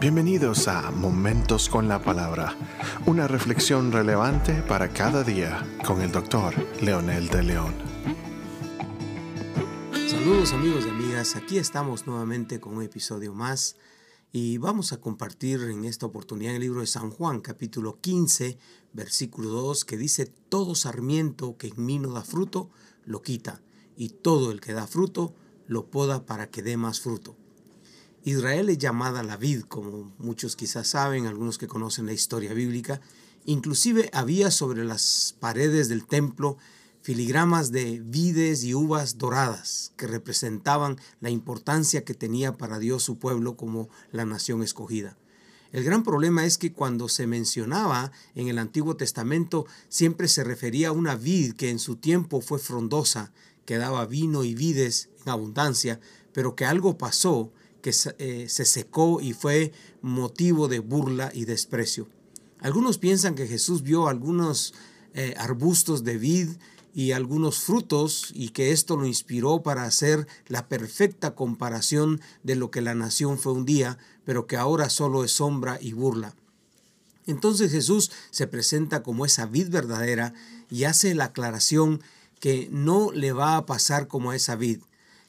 Bienvenidos a Momentos con la Palabra, una reflexión relevante para cada día con el doctor Leonel de León. Saludos amigos y amigas, aquí estamos nuevamente con un episodio más y vamos a compartir en esta oportunidad el libro de San Juan, capítulo 15, versículo 2, que dice, todo sarmiento que en mí no da fruto, lo quita, y todo el que da fruto, lo poda para que dé más fruto. Israel es llamada la vid, como muchos quizás saben, algunos que conocen la historia bíblica. Inclusive había sobre las paredes del templo filigramas de vides y uvas doradas que representaban la importancia que tenía para Dios su pueblo como la nación escogida. El gran problema es que cuando se mencionaba en el Antiguo Testamento siempre se refería a una vid que en su tiempo fue frondosa, que daba vino y vides en abundancia, pero que algo pasó que eh, se secó y fue motivo de burla y desprecio. Algunos piensan que Jesús vio algunos eh, arbustos de vid y algunos frutos y que esto lo inspiró para hacer la perfecta comparación de lo que la nación fue un día, pero que ahora solo es sombra y burla. Entonces Jesús se presenta como esa vid verdadera y hace la aclaración que no le va a pasar como a esa vid,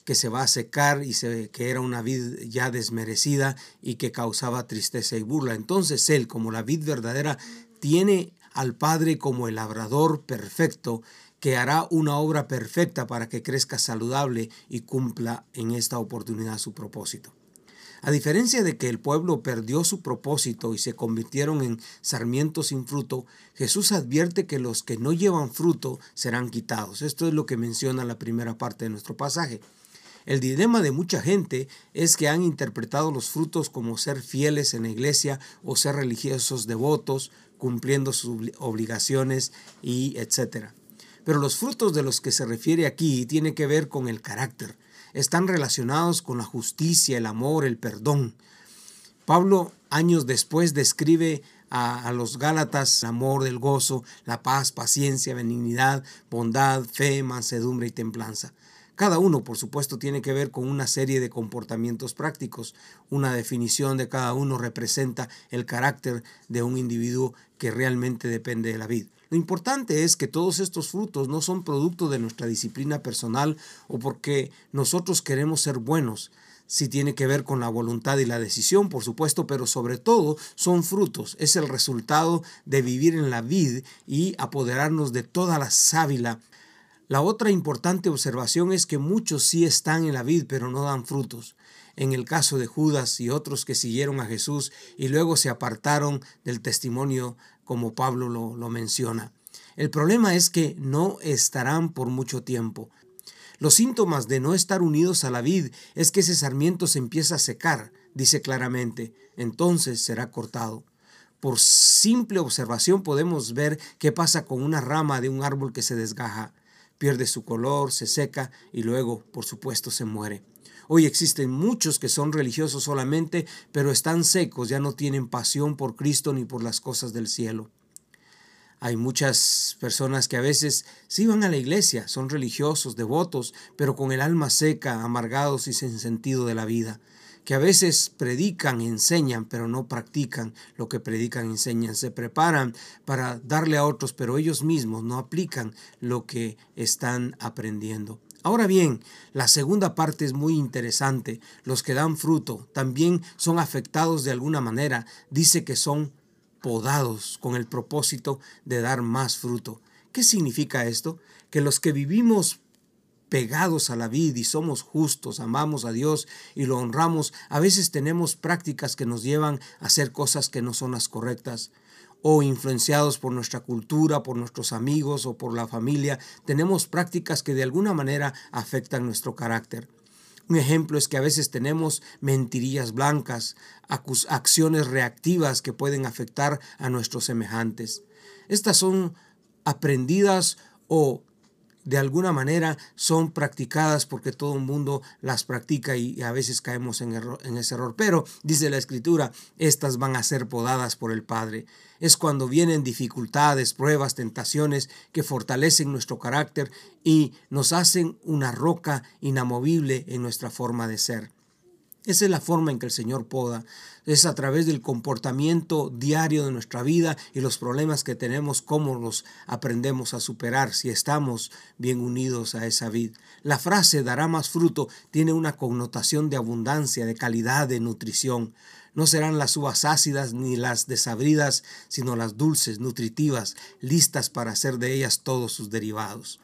que se va a secar y se, que era una vid ya desmerecida y que causaba tristeza y burla. Entonces él, como la vid verdadera, tiene al Padre como el labrador perfecto que hará una obra perfecta para que crezca saludable y cumpla en esta oportunidad su propósito. A diferencia de que el pueblo perdió su propósito y se convirtieron en sarmientos sin fruto, Jesús advierte que los que no llevan fruto serán quitados. Esto es lo que menciona la primera parte de nuestro pasaje. El dilema de mucha gente es que han interpretado los frutos como ser fieles en la iglesia o ser religiosos devotos, cumpliendo sus obligaciones y etcétera. Pero los frutos de los que se refiere aquí tienen que ver con el carácter. Están relacionados con la justicia, el amor, el perdón. Pablo años después describe a, a, los Gálatas el amor, el gozo, la paz, paciencia, benignidad, bondad, fe, mansedumbre y templanza. Cada uno, por supuesto, tiene que ver con una serie de comportamientos prácticos. Una definición de cada uno representa el carácter de un individuo que realmente depende de la vida. Lo importante es que todos estos frutos no son producto de nuestra disciplina personal o porque nosotros queremos ser buenos. Sí tiene que ver con la voluntad y la decisión, por supuesto, pero sobre todo son frutos. Es el resultado de vivir en la vid y apoderarnos de toda la sábila la otra importante observación es que muchos sí están en la vid, pero no dan frutos. En el caso de Judas y otros que siguieron a Jesús y luego se apartaron del testimonio, como Pablo lo, lo menciona. El problema es que no estarán por mucho tiempo. Los síntomas de no estar unidos a la vid es que ese sarmiento se empieza a secar, dice claramente, entonces será cortado. Por simple observación podemos ver qué pasa con una rama de un árbol que se desgaja pierde su color, se seca y luego, por supuesto, se muere. Hoy existen muchos que son religiosos solamente, pero están secos, ya no tienen pasión por Cristo ni por las cosas del cielo. Hay muchas personas que a veces sí van a la iglesia, son religiosos, devotos, pero con el alma seca, amargados y sin sentido de la vida que a veces predican, enseñan, pero no practican lo que predican, enseñan. Se preparan para darle a otros, pero ellos mismos no aplican lo que están aprendiendo. Ahora bien, la segunda parte es muy interesante. Los que dan fruto también son afectados de alguna manera. Dice que son podados con el propósito de dar más fruto. ¿Qué significa esto? Que los que vivimos pegados a la vida y somos justos, amamos a Dios y lo honramos, a veces tenemos prácticas que nos llevan a hacer cosas que no son las correctas o influenciados por nuestra cultura, por nuestros amigos o por la familia, tenemos prácticas que de alguna manera afectan nuestro carácter. Un ejemplo es que a veces tenemos mentirillas blancas, acciones reactivas que pueden afectar a nuestros semejantes. Estas son aprendidas o de alguna manera son practicadas porque todo el mundo las practica y a veces caemos en, en, ese error. Pero, dice la escritura, estas van a ser podadas por el Padre. Es cuando vienen dificultades, pruebas, tentaciones que fortalecen nuestro carácter y nos hacen una roca inamovible en nuestra forma de ser. Esa es la forma en que el Señor poda. Es a través del comportamiento diario de nuestra vida y los problemas que tenemos, cómo los aprendemos a superar si estamos bien unidos a esa vid. La frase dará más fruto tiene una connotación de abundancia, de calidad, de nutrición. No serán las uvas ácidas ni las desabridas, sino las dulces, nutritivas, listas para hacer de ellas todos sus derivados.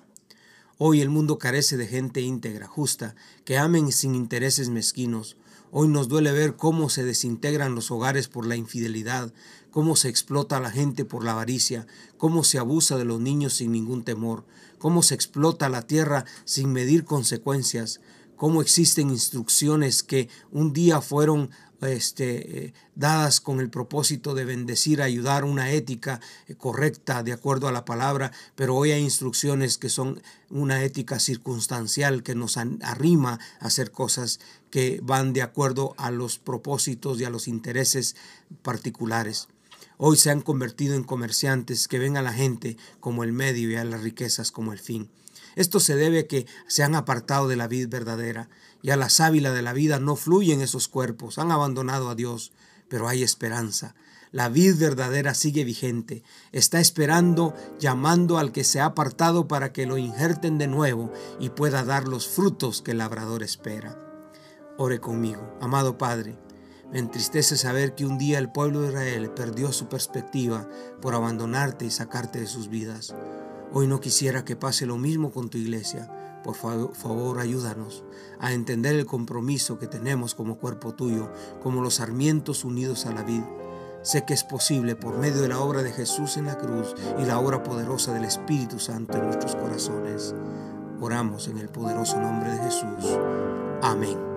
Hoy el mundo carece de gente íntegra, justa, que amen sin intereses mezquinos. Hoy nos duele ver cómo se desintegran los hogares por la infidelidad, cómo se explota a la gente por la avaricia, cómo se abusa de los niños sin ningún temor, cómo se explota la tierra sin medir consecuencias, cómo existen instrucciones que un día fueron este, eh, dadas con el propósito de bendecir, ayudar una ética eh, correcta de acuerdo a la palabra, pero hoy hay instrucciones que son una ética circunstancial que nos arrima a hacer cosas que van de acuerdo a los propósitos y a los intereses particulares. Hoy se han convertido en comerciantes que ven a la gente como el medio y a las riquezas como el fin. Esto se debe a que se han apartado de la vida verdadera y a la sábila de la vida no fluyen esos cuerpos, han abandonado a Dios, pero hay esperanza. La vid verdadera sigue vigente, está esperando, llamando al que se ha apartado para que lo injerten de nuevo y pueda dar los frutos que el labrador espera. Ore conmigo, amado Padre. Me entristece saber que un día el pueblo de Israel perdió su perspectiva por abandonarte y sacarte de sus vidas. Hoy no quisiera que pase lo mismo con tu iglesia. Por favor, ayúdanos a entender el compromiso que tenemos como cuerpo tuyo, como los sarmientos unidos a la vid. Sé que es posible por medio de la obra de Jesús en la cruz y la obra poderosa del Espíritu Santo en nuestros corazones. Oramos en el poderoso nombre de Jesús. Amén.